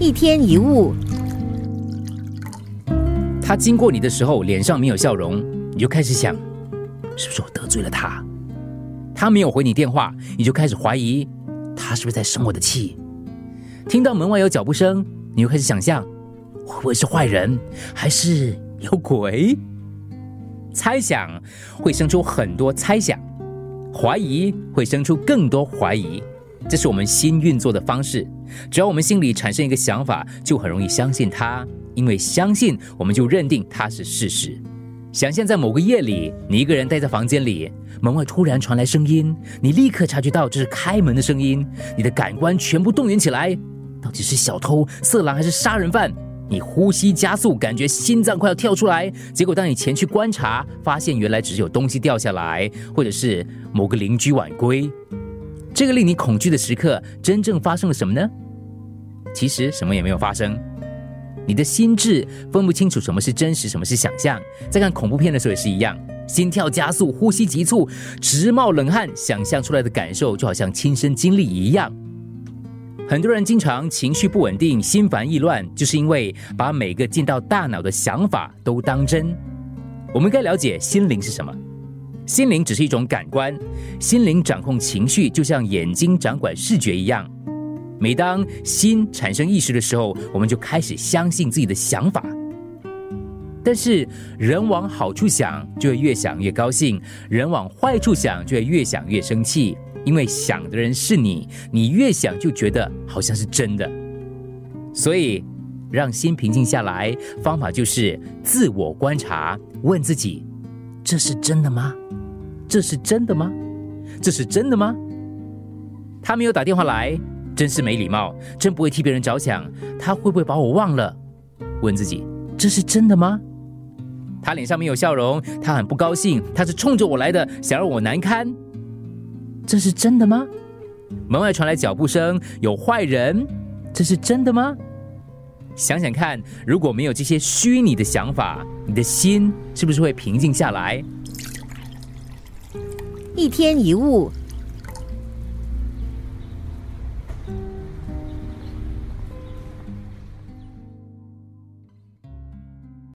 一天一物，他经过你的时候脸上没有笑容，你就开始想，是不是我得罪了他？他没有回你电话，你就开始怀疑，他是不是在生我的气？听到门外有脚步声，你又开始想象，会不会是坏人，还是有鬼？猜想会生出很多猜想，怀疑会生出更多怀疑。这是我们心运作的方式。只要我们心里产生一个想法，就很容易相信它，因为相信，我们就认定它是事实。想象在某个夜里，你一个人待在房间里，门外突然传来声音，你立刻察觉到这是开门的声音，你的感官全部动员起来，到底是小偷、色狼还是杀人犯？你呼吸加速，感觉心脏快要跳出来。结果当你前去观察，发现原来只有东西掉下来，或者是某个邻居晚归。这个令你恐惧的时刻，真正发生了什么呢？其实什么也没有发生。你的心智分不清楚什么是真实，什么是想象。在看恐怖片的时候也是一样，心跳加速，呼吸急促，直冒冷汗，想象出来的感受就好像亲身经历一样。很多人经常情绪不稳定、心烦意乱，就是因为把每个进到大脑的想法都当真。我们该了解心灵是什么。心灵只是一种感官，心灵掌控情绪，就像眼睛掌管视觉一样。每当心产生意识的时候，我们就开始相信自己的想法。但是人往好处想，就会越想越高兴；人往坏处想，就会越想越生气。因为想的人是你，你越想就觉得好像是真的。所以，让心平静下来，方法就是自我观察，问自己：这是真的吗？这是真的吗？这是真的吗？他没有打电话来，真是没礼貌，真不会替别人着想。他会不会把我忘了？问自己：这是真的吗？他脸上没有笑容，他很不高兴，他是冲着我来的，想让我难堪。这是真的吗？门外传来脚步声，有坏人，这是真的吗？想想看，如果没有这些虚拟的想法，你的心是不是会平静下来？一天一物。